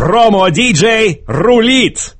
Промо-диджей рулит!